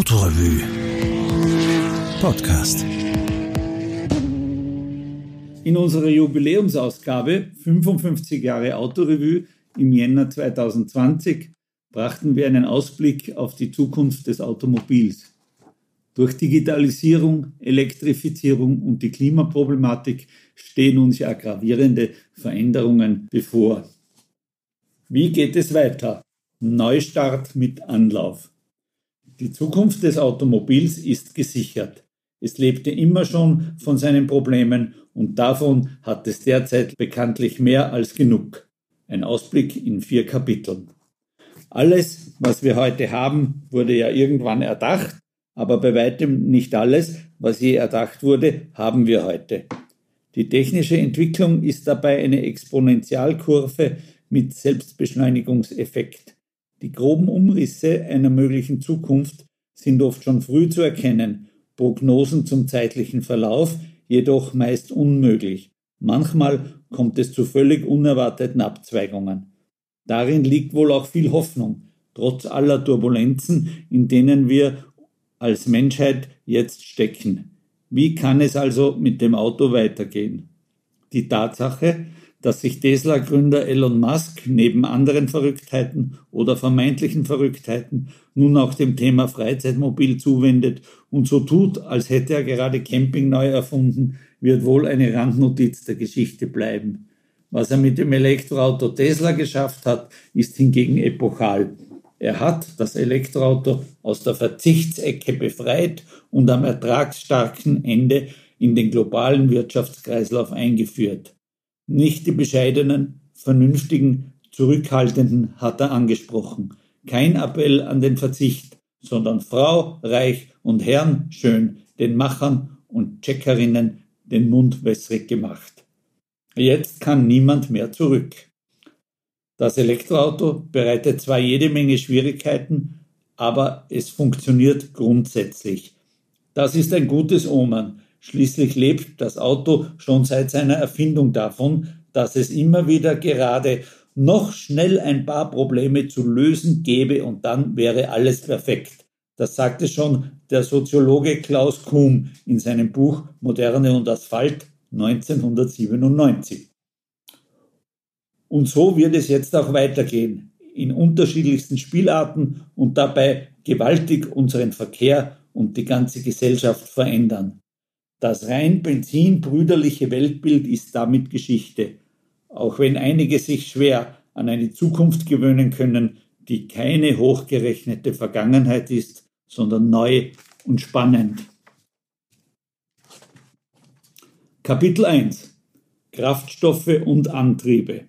Autorevue Podcast. In unserer Jubiläumsausgabe 55 Jahre Autorevue im Jänner 2020 brachten wir einen Ausblick auf die Zukunft des Automobils. Durch Digitalisierung, Elektrifizierung und die Klimaproblematik stehen uns ja gravierende Veränderungen bevor. Wie geht es weiter? Neustart mit Anlauf. Die Zukunft des Automobils ist gesichert. Es lebte immer schon von seinen Problemen und davon hat es derzeit bekanntlich mehr als genug. Ein Ausblick in vier Kapiteln. Alles, was wir heute haben, wurde ja irgendwann erdacht, aber bei weitem nicht alles, was je erdacht wurde, haben wir heute. Die technische Entwicklung ist dabei eine Exponentialkurve mit Selbstbeschleunigungseffekt. Die groben Umrisse einer möglichen Zukunft sind oft schon früh zu erkennen, Prognosen zum zeitlichen Verlauf jedoch meist unmöglich. Manchmal kommt es zu völlig unerwarteten Abzweigungen. Darin liegt wohl auch viel Hoffnung, trotz aller Turbulenzen, in denen wir als Menschheit jetzt stecken. Wie kann es also mit dem Auto weitergehen? Die Tatsache, dass sich Tesla-Gründer Elon Musk neben anderen Verrücktheiten oder vermeintlichen Verrücktheiten nun auch dem Thema Freizeitmobil zuwendet und so tut, als hätte er gerade Camping neu erfunden, wird wohl eine Randnotiz der Geschichte bleiben. Was er mit dem Elektroauto Tesla geschafft hat, ist hingegen epochal. Er hat das Elektroauto aus der Verzichtsecke befreit und am ertragsstarken Ende in den globalen Wirtschaftskreislauf eingeführt. Nicht die bescheidenen, vernünftigen, zurückhaltenden hat er angesprochen. Kein Appell an den Verzicht, sondern Frau, Reich und Herrn schön, den Machern und Checkerinnen den Mund wässrig gemacht. Jetzt kann niemand mehr zurück. Das Elektroauto bereitet zwar jede Menge Schwierigkeiten, aber es funktioniert grundsätzlich. Das ist ein gutes Omen, Schließlich lebt das Auto schon seit seiner Erfindung davon, dass es immer wieder gerade noch schnell ein paar Probleme zu lösen gäbe und dann wäre alles perfekt. Das sagte schon der Soziologe Klaus Kuhn in seinem Buch Moderne und Asphalt 1997. Und so wird es jetzt auch weitergehen, in unterschiedlichsten Spielarten und dabei gewaltig unseren Verkehr und die ganze Gesellschaft verändern. Das rein benzinbrüderliche Weltbild ist damit Geschichte, auch wenn einige sich schwer an eine Zukunft gewöhnen können, die keine hochgerechnete Vergangenheit ist, sondern neu und spannend. Kapitel 1 Kraftstoffe und Antriebe.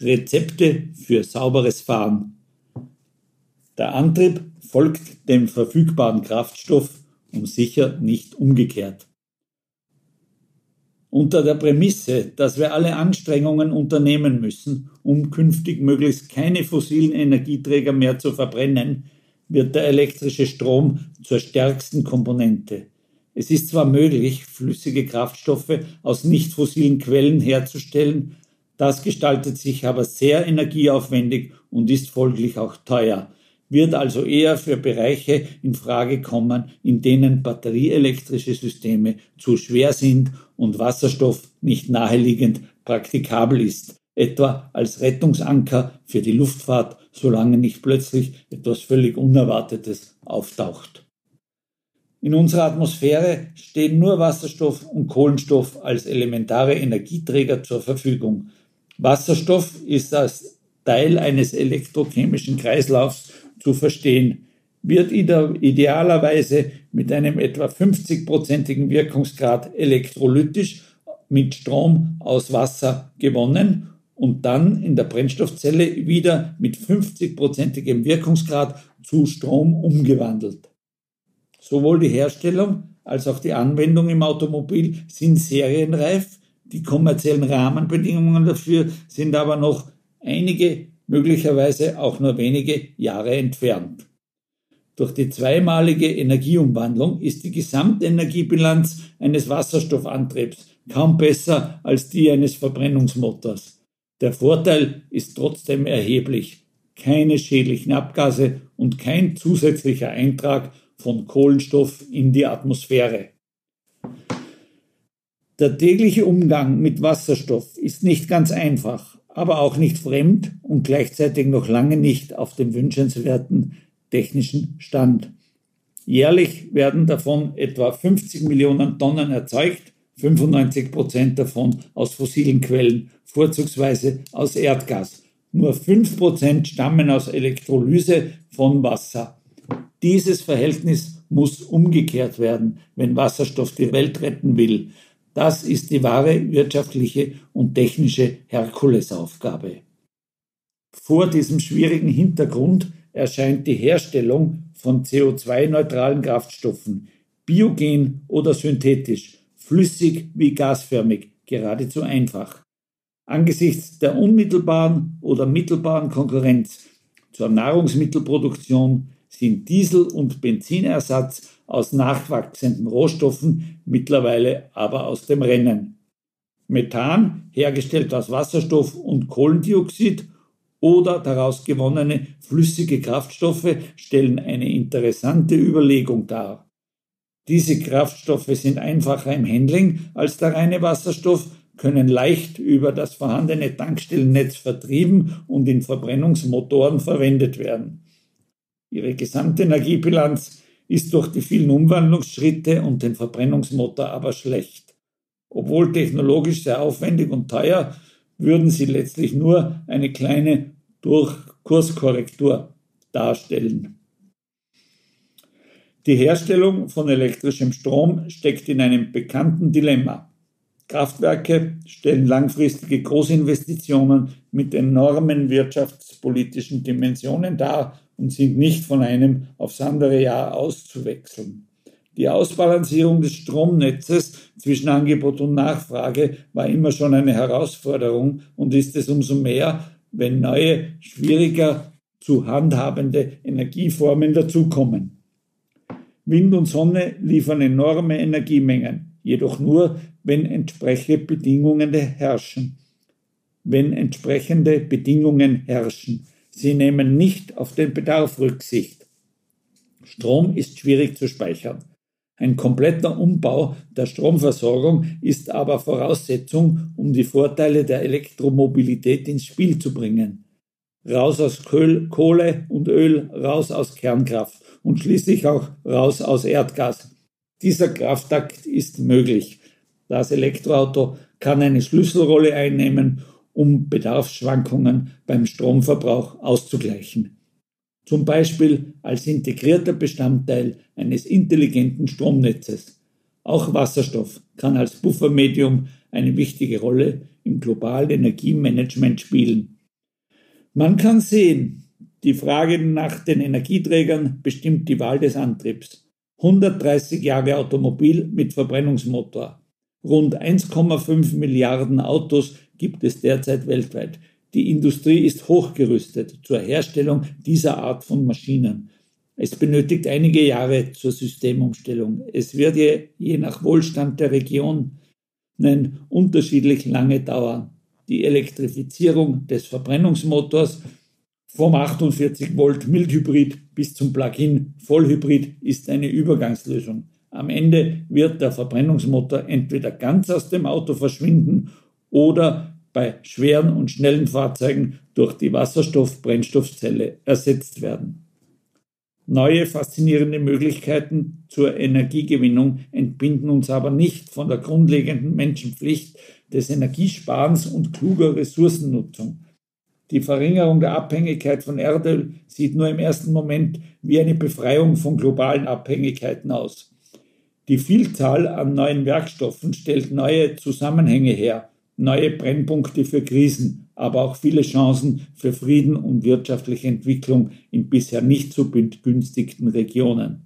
Rezepte für sauberes Fahren. Der Antrieb folgt dem verfügbaren Kraftstoff und sicher nicht umgekehrt unter der Prämisse, dass wir alle Anstrengungen unternehmen müssen, um künftig möglichst keine fossilen Energieträger mehr zu verbrennen, wird der elektrische Strom zur stärksten Komponente. Es ist zwar möglich, flüssige Kraftstoffe aus nicht fossilen Quellen herzustellen, das gestaltet sich aber sehr energieaufwendig und ist folglich auch teuer wird also eher für Bereiche in Frage kommen, in denen batterieelektrische Systeme zu schwer sind und Wasserstoff nicht naheliegend praktikabel ist, etwa als Rettungsanker für die Luftfahrt, solange nicht plötzlich etwas völlig Unerwartetes auftaucht. In unserer Atmosphäre stehen nur Wasserstoff und Kohlenstoff als elementare Energieträger zur Verfügung. Wasserstoff ist als Teil eines elektrochemischen Kreislaufs zu verstehen, wird idealerweise mit einem etwa 50-prozentigen Wirkungsgrad elektrolytisch mit Strom aus Wasser gewonnen und dann in der Brennstoffzelle wieder mit 50-prozentigem Wirkungsgrad zu Strom umgewandelt. Sowohl die Herstellung als auch die Anwendung im Automobil sind serienreif, die kommerziellen Rahmenbedingungen dafür sind aber noch einige möglicherweise auch nur wenige Jahre entfernt. Durch die zweimalige Energieumwandlung ist die Gesamtenergiebilanz eines Wasserstoffantriebs kaum besser als die eines Verbrennungsmotors. Der Vorteil ist trotzdem erheblich. Keine schädlichen Abgase und kein zusätzlicher Eintrag von Kohlenstoff in die Atmosphäre. Der tägliche Umgang mit Wasserstoff ist nicht ganz einfach, aber auch nicht fremd und gleichzeitig noch lange nicht auf dem wünschenswerten technischen Stand. Jährlich werden davon etwa 50 Millionen Tonnen erzeugt, 95 Prozent davon aus fossilen Quellen, vorzugsweise aus Erdgas. Nur 5 Prozent stammen aus Elektrolyse von Wasser. Dieses Verhältnis muss umgekehrt werden, wenn Wasserstoff die Welt retten will. Das ist die wahre wirtschaftliche und technische Herkulesaufgabe. Vor diesem schwierigen Hintergrund erscheint die Herstellung von CO2-neutralen Kraftstoffen, biogen oder synthetisch, flüssig wie gasförmig, geradezu einfach. Angesichts der unmittelbaren oder mittelbaren Konkurrenz zur Nahrungsmittelproduktion sind Diesel- und Benzinersatz aus nachwachsenden Rohstoffen mittlerweile aber aus dem Rennen. Methan, hergestellt aus Wasserstoff und Kohlendioxid, oder daraus gewonnene flüssige Kraftstoffe stellen eine interessante Überlegung dar. Diese Kraftstoffe sind einfacher im Handling als der reine Wasserstoff, können leicht über das vorhandene Tankstellennetz vertrieben und in Verbrennungsmotoren verwendet werden. Ihre gesamte Energiebilanz ist durch die vielen Umwandlungsschritte und den Verbrennungsmotor aber schlecht. Obwohl technologisch sehr aufwendig und teuer, würden sie letztlich nur eine kleine Durchkurskorrektur darstellen. Die Herstellung von elektrischem Strom steckt in einem bekannten Dilemma. Kraftwerke stellen langfristige Großinvestitionen mit enormen wirtschaftspolitischen Dimensionen dar und sind nicht von einem aufs andere Jahr auszuwechseln. Die Ausbalancierung des Stromnetzes zwischen Angebot und Nachfrage war immer schon eine Herausforderung und ist es umso mehr, wenn neue, schwieriger zu handhabende Energieformen dazukommen. Wind und Sonne liefern enorme Energiemengen, jedoch nur, wenn entsprechende Bedingungen herrschen. Wenn entsprechende Bedingungen herrschen. Sie nehmen nicht auf den Bedarf Rücksicht. Strom ist schwierig zu speichern. Ein kompletter Umbau der Stromversorgung ist aber Voraussetzung, um die Vorteile der Elektromobilität ins Spiel zu bringen. Raus aus Kohle und Öl, raus aus Kernkraft und schließlich auch raus aus Erdgas. Dieser Kraftakt ist möglich. Das Elektroauto kann eine Schlüsselrolle einnehmen, um Bedarfsschwankungen beim Stromverbrauch auszugleichen zum Beispiel als integrierter Bestandteil eines intelligenten Stromnetzes. Auch Wasserstoff kann als Buffermedium eine wichtige Rolle im globalen Energiemanagement spielen. Man kann sehen, die Frage nach den Energieträgern bestimmt die Wahl des Antriebs. 130 Jahre Automobil mit Verbrennungsmotor. Rund 1,5 Milliarden Autos gibt es derzeit weltweit. Die Industrie ist hochgerüstet zur Herstellung dieser Art von Maschinen. Es benötigt einige Jahre zur Systemumstellung. Es wird je, je nach Wohlstand der Region unterschiedlich lange dauern. Die Elektrifizierung des Verbrennungsmotors vom 48 Volt Mildhybrid bis zum Plug-in Vollhybrid ist eine Übergangslösung. Am Ende wird der Verbrennungsmotor entweder ganz aus dem Auto verschwinden oder bei schweren und schnellen Fahrzeugen durch die Wasserstoff-Brennstoffzelle ersetzt werden. Neue faszinierende Möglichkeiten zur Energiegewinnung entbinden uns aber nicht von der grundlegenden Menschenpflicht des Energiesparens und kluger Ressourcennutzung. Die Verringerung der Abhängigkeit von Erdöl sieht nur im ersten Moment wie eine Befreiung von globalen Abhängigkeiten aus. Die Vielzahl an neuen Werkstoffen stellt neue Zusammenhänge her neue Brennpunkte für Krisen, aber auch viele Chancen für Frieden und wirtschaftliche Entwicklung in bisher nicht so begünstigten Regionen.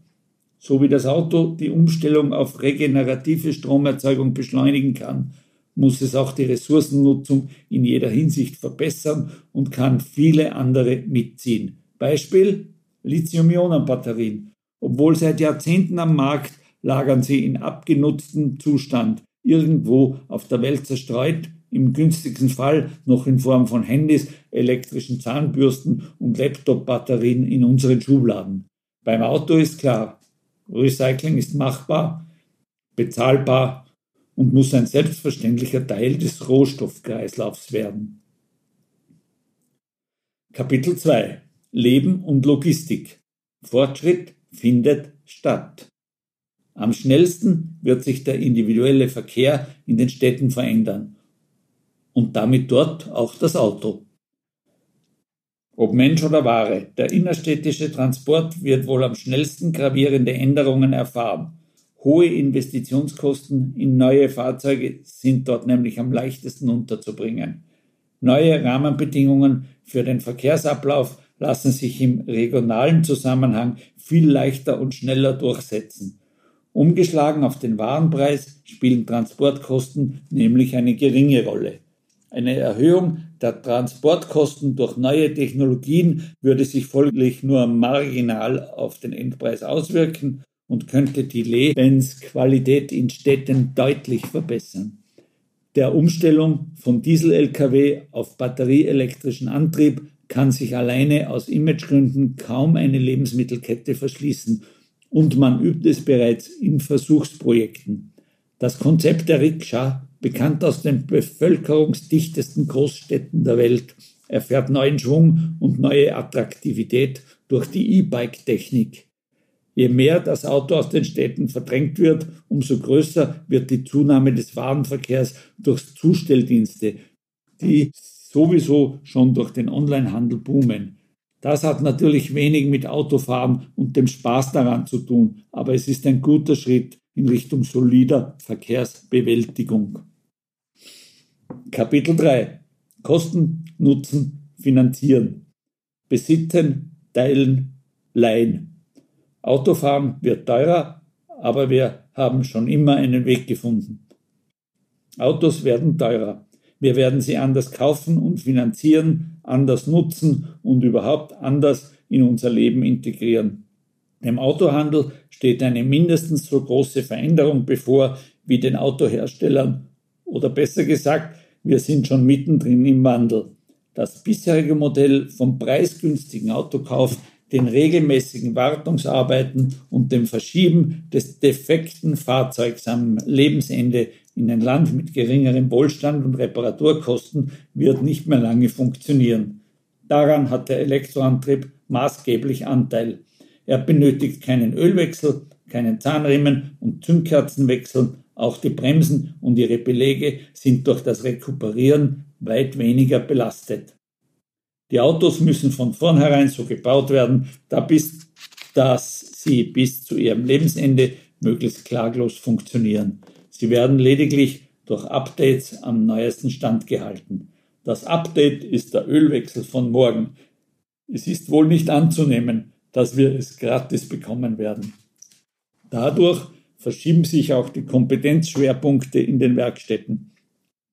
So wie das Auto die Umstellung auf regenerative Stromerzeugung beschleunigen kann, muss es auch die Ressourcennutzung in jeder Hinsicht verbessern und kann viele andere mitziehen. Beispiel Lithium-Ionen-Batterien. Obwohl seit Jahrzehnten am Markt lagern sie in abgenutztem Zustand irgendwo auf der Welt zerstreut, im günstigsten Fall noch in Form von Handys, elektrischen Zahnbürsten und Laptop-Batterien in unseren Schubladen. Beim Auto ist klar, Recycling ist machbar, bezahlbar und muss ein selbstverständlicher Teil des Rohstoffkreislaufs werden. Kapitel 2 Leben und Logistik. Fortschritt findet statt. Am schnellsten wird sich der individuelle Verkehr in den Städten verändern und damit dort auch das Auto. Ob Mensch oder Ware, der innerstädtische Transport wird wohl am schnellsten gravierende Änderungen erfahren. Hohe Investitionskosten in neue Fahrzeuge sind dort nämlich am leichtesten unterzubringen. Neue Rahmenbedingungen für den Verkehrsablauf lassen sich im regionalen Zusammenhang viel leichter und schneller durchsetzen. Umgeschlagen auf den Warenpreis spielen Transportkosten nämlich eine geringe Rolle. Eine Erhöhung der Transportkosten durch neue Technologien würde sich folglich nur marginal auf den Endpreis auswirken und könnte die Lebensqualität in Städten deutlich verbessern. Der Umstellung von Diesel-Lkw auf batterieelektrischen Antrieb kann sich alleine aus Imagegründen kaum eine Lebensmittelkette verschließen und man übt es bereits in Versuchsprojekten. Das Konzept der Rikscha bekannt aus den bevölkerungsdichtesten Großstädten der Welt, erfährt neuen Schwung und neue Attraktivität durch die E-Bike-Technik. Je mehr das Auto aus den Städten verdrängt wird, umso größer wird die Zunahme des Warenverkehrs durch Zustelldienste, die sowieso schon durch den Onlinehandel boomen. Das hat natürlich wenig mit Autofahren und dem Spaß daran zu tun, aber es ist ein guter Schritt in Richtung solider Verkehrsbewältigung. Kapitel 3 Kosten, Nutzen, Finanzieren. Besitzen, Teilen, Leihen. Autofahren wird teurer, aber wir haben schon immer einen Weg gefunden. Autos werden teurer. Wir werden sie anders kaufen und finanzieren, anders nutzen und überhaupt anders in unser Leben integrieren. Dem Autohandel steht eine mindestens so große Veränderung bevor wie den Autoherstellern oder besser gesagt, wir sind schon mittendrin im Wandel. Das bisherige Modell vom preisgünstigen Autokauf, den regelmäßigen Wartungsarbeiten und dem Verschieben des defekten Fahrzeugs am Lebensende in ein Land mit geringerem Wohlstand und Reparaturkosten wird nicht mehr lange funktionieren. Daran hat der Elektroantrieb maßgeblich Anteil. Er benötigt keinen Ölwechsel, keinen Zahnriemen und Zündkerzenwechsel auch die Bremsen und ihre Belege sind durch das Rekuperieren weit weniger belastet. Die Autos müssen von vornherein so gebaut werden, dass sie bis zu ihrem Lebensende möglichst klaglos funktionieren. Sie werden lediglich durch Updates am neuesten Stand gehalten. Das Update ist der Ölwechsel von morgen. Es ist wohl nicht anzunehmen, dass wir es gratis bekommen werden. Dadurch verschieben sich auch die Kompetenzschwerpunkte in den Werkstätten.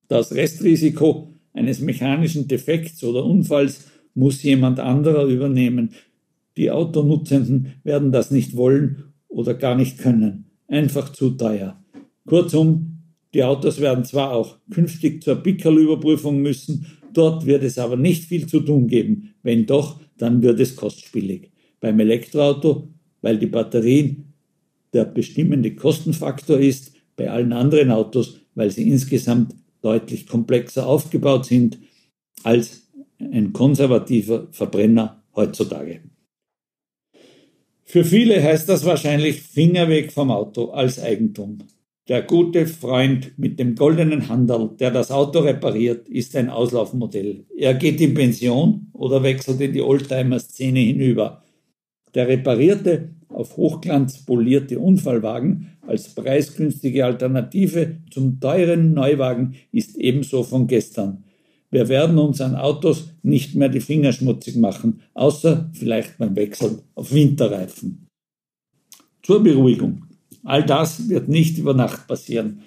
Das Restrisiko eines mechanischen Defekts oder Unfalls muss jemand anderer übernehmen. Die Autonutzenden werden das nicht wollen oder gar nicht können. Einfach zu teuer. Kurzum, die Autos werden zwar auch künftig zur Pickerl-Überprüfung müssen, dort wird es aber nicht viel zu tun geben. Wenn doch, dann wird es kostspielig. Beim Elektroauto, weil die Batterien der bestimmende Kostenfaktor ist bei allen anderen Autos, weil sie insgesamt deutlich komplexer aufgebaut sind als ein konservativer Verbrenner heutzutage. Für viele heißt das wahrscheinlich Finger weg vom Auto als Eigentum. Der gute Freund mit dem goldenen Handel, der das Auto repariert, ist ein Auslaufmodell. Er geht in Pension oder wechselt in die Oldtimer-Szene hinüber. Der reparierte auf Hochglanz polierte Unfallwagen als preisgünstige Alternative zum teuren Neuwagen ist ebenso von gestern. Wir werden uns an Autos nicht mehr die Finger schmutzig machen, außer vielleicht beim Wechsel auf Winterreifen. Zur Beruhigung. All das wird nicht über Nacht passieren.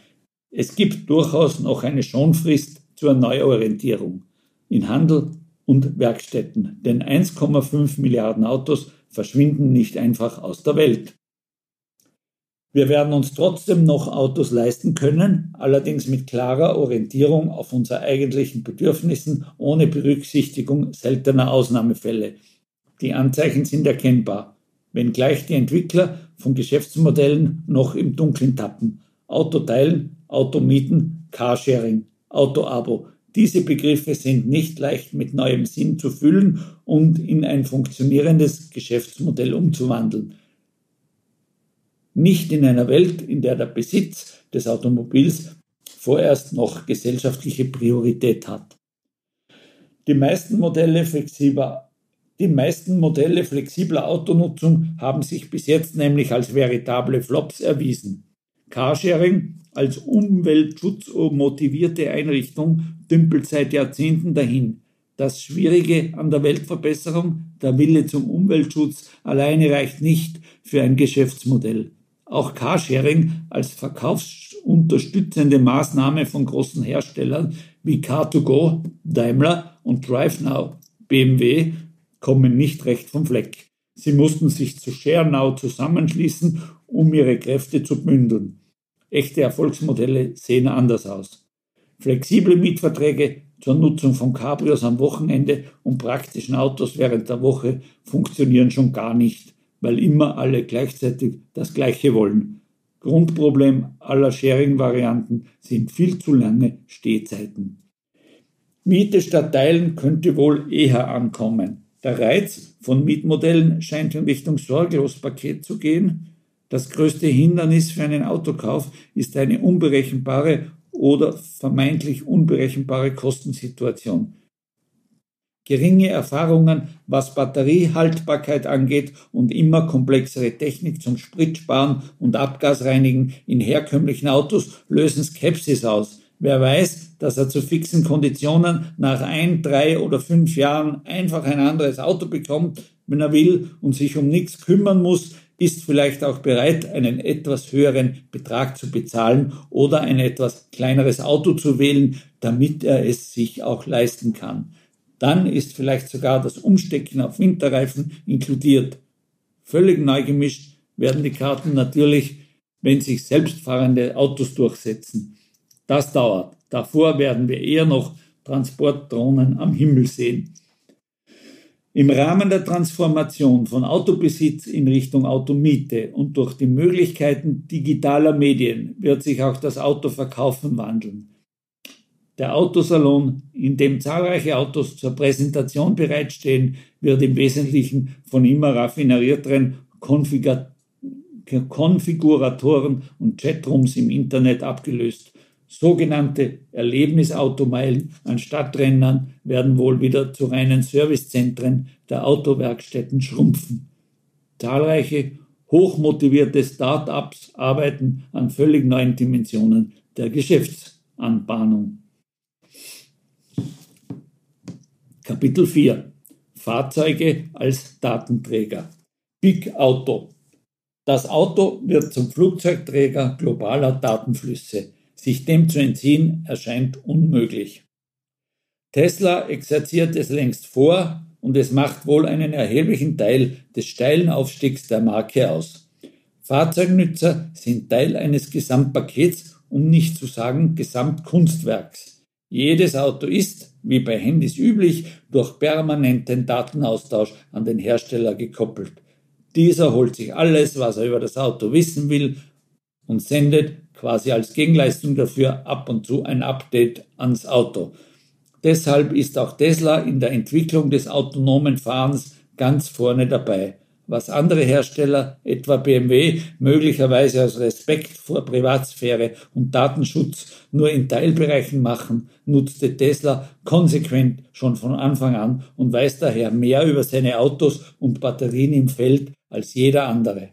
Es gibt durchaus noch eine Schonfrist zur Neuorientierung in Handel und Werkstätten, denn 1,5 Milliarden Autos verschwinden nicht einfach aus der Welt. Wir werden uns trotzdem noch Autos leisten können, allerdings mit klarer Orientierung auf unsere eigentlichen Bedürfnissen ohne Berücksichtigung seltener Ausnahmefälle. Die Anzeichen sind erkennbar. Wenngleich die Entwickler von Geschäftsmodellen noch im Dunkeln tappen. Autoteilen, Automieten, Carsharing, Autoabo. Diese Begriffe sind nicht leicht mit neuem Sinn zu füllen und in ein funktionierendes Geschäftsmodell umzuwandeln. Nicht in einer Welt, in der der Besitz des Automobils vorerst noch gesellschaftliche Priorität hat. Die meisten Modelle flexibler die meisten Modelle flexibler Autonutzung haben sich bis jetzt nämlich als veritable Flops erwiesen. Carsharing als umweltschutzmotivierte Einrichtung dümpelt seit Jahrzehnten dahin. Das Schwierige an der Weltverbesserung, der Wille zum Umweltschutz alleine reicht nicht für ein Geschäftsmodell. Auch Carsharing als verkaufsunterstützende Maßnahme von großen Herstellern wie Car2Go, Daimler und DriveNow, BMW kommen nicht recht vom Fleck. Sie mussten sich zu ShareNow zusammenschließen, um ihre Kräfte zu bündeln. Echte Erfolgsmodelle sehen anders aus. Flexible Mietverträge zur Nutzung von Cabrios am Wochenende und praktischen Autos während der Woche funktionieren schon gar nicht, weil immer alle gleichzeitig das Gleiche wollen. Grundproblem aller Sharing-Varianten sind viel zu lange Stehzeiten. Miete statt Teilen könnte wohl eher ankommen. Der Reiz von Mietmodellen scheint in Richtung Sorglospaket zu gehen. Das größte Hindernis für einen Autokauf ist eine unberechenbare oder vermeintlich unberechenbare Kostensituation. Geringe Erfahrungen, was Batteriehaltbarkeit angeht und immer komplexere Technik zum Spritsparen und Abgasreinigen in herkömmlichen Autos lösen Skepsis aus. Wer weiß, dass er zu fixen Konditionen nach ein, drei oder fünf Jahren einfach ein anderes Auto bekommt, wenn er will und sich um nichts kümmern muss, ist vielleicht auch bereit, einen etwas höheren Betrag zu bezahlen oder ein etwas kleineres Auto zu wählen, damit er es sich auch leisten kann. Dann ist vielleicht sogar das Umstecken auf Winterreifen inkludiert. Völlig neu gemischt werden die Karten natürlich, wenn sich selbstfahrende Autos durchsetzen. Das dauert. Davor werden wir eher noch Transportdrohnen am Himmel sehen. Im Rahmen der Transformation von Autobesitz in Richtung Automiete und durch die Möglichkeiten digitaler Medien wird sich auch das Autoverkaufen wandeln. Der Autosalon, in dem zahlreiche Autos zur Präsentation bereitstehen, wird im Wesentlichen von immer raffinierteren Konfiguratoren und Chatrooms im Internet abgelöst. Sogenannte Erlebnisautomeilen an Stadträndern werden wohl wieder zu reinen Servicezentren der Autowerkstätten schrumpfen. Zahlreiche hochmotivierte Start-ups arbeiten an völlig neuen Dimensionen der Geschäftsanbahnung. Kapitel 4 Fahrzeuge als Datenträger. Big Auto. Das Auto wird zum Flugzeugträger globaler Datenflüsse. Sich dem zu entziehen erscheint unmöglich. Tesla exerziert es längst vor und es macht wohl einen erheblichen Teil des steilen Aufstiegs der Marke aus. Fahrzeugnützer sind Teil eines Gesamtpakets, um nicht zu sagen Gesamtkunstwerks. Jedes Auto ist, wie bei Handys üblich, durch permanenten Datenaustausch an den Hersteller gekoppelt. Dieser holt sich alles, was er über das Auto wissen will und sendet quasi als Gegenleistung dafür ab und zu ein Update ans Auto. Deshalb ist auch Tesla in der Entwicklung des autonomen Fahrens ganz vorne dabei. Was andere Hersteller, etwa BMW, möglicherweise aus Respekt vor Privatsphäre und Datenschutz nur in Teilbereichen machen, nutzte Tesla konsequent schon von Anfang an und weiß daher mehr über seine Autos und Batterien im Feld als jeder andere.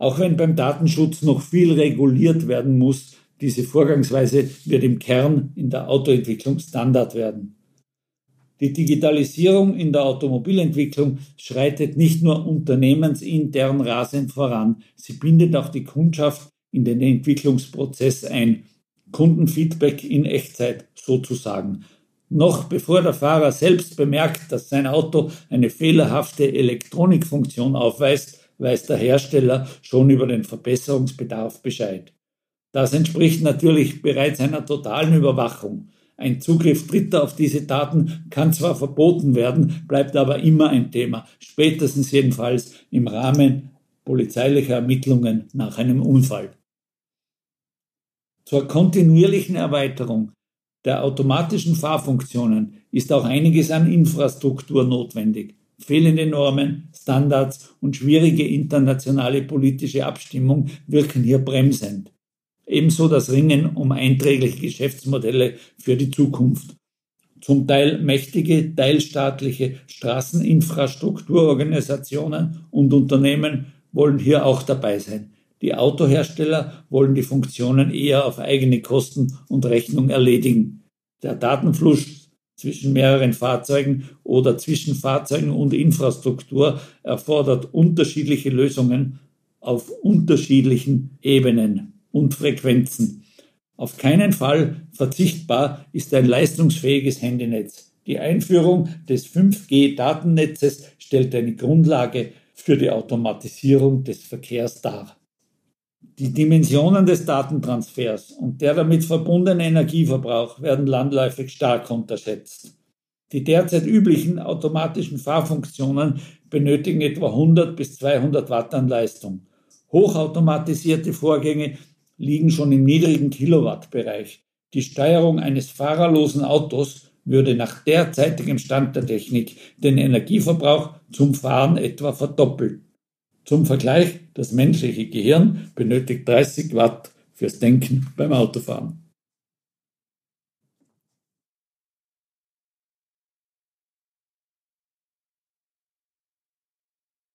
Auch wenn beim Datenschutz noch viel reguliert werden muss, diese Vorgangsweise wird im Kern in der Autoentwicklung Standard werden. Die Digitalisierung in der Automobilentwicklung schreitet nicht nur unternehmensintern rasend voran, sie bindet auch die Kundschaft in den Entwicklungsprozess ein. Kundenfeedback in Echtzeit sozusagen. Noch bevor der Fahrer selbst bemerkt, dass sein Auto eine fehlerhafte Elektronikfunktion aufweist, weiß der Hersteller schon über den Verbesserungsbedarf Bescheid. Das entspricht natürlich bereits einer totalen Überwachung. Ein Zugriff Dritter auf diese Daten kann zwar verboten werden, bleibt aber immer ein Thema, spätestens jedenfalls im Rahmen polizeilicher Ermittlungen nach einem Unfall. Zur kontinuierlichen Erweiterung der automatischen Fahrfunktionen ist auch einiges an Infrastruktur notwendig. Fehlende Normen, Standards und schwierige internationale politische Abstimmung wirken hier bremsend. Ebenso das Ringen um einträgliche Geschäftsmodelle für die Zukunft. Zum Teil mächtige teilstaatliche Straßeninfrastrukturorganisationen und Unternehmen wollen hier auch dabei sein. Die Autohersteller wollen die Funktionen eher auf eigene Kosten und Rechnung erledigen. Der Datenfluss zwischen mehreren Fahrzeugen oder zwischen Fahrzeugen und Infrastruktur erfordert unterschiedliche Lösungen auf unterschiedlichen Ebenen und Frequenzen. Auf keinen Fall verzichtbar ist ein leistungsfähiges Handynetz. Die Einführung des 5G-Datennetzes stellt eine Grundlage für die Automatisierung des Verkehrs dar. Die Dimensionen des Datentransfers und der damit verbundene Energieverbrauch werden landläufig stark unterschätzt. Die derzeit üblichen automatischen Fahrfunktionen benötigen etwa 100 bis 200 Watt an Leistung. Hochautomatisierte Vorgänge liegen schon im niedrigen Kilowattbereich. Die Steuerung eines fahrerlosen Autos würde nach derzeitigem Stand der Technik den Energieverbrauch zum Fahren etwa verdoppeln. Zum Vergleich, das menschliche Gehirn benötigt 30 Watt fürs Denken beim Autofahren.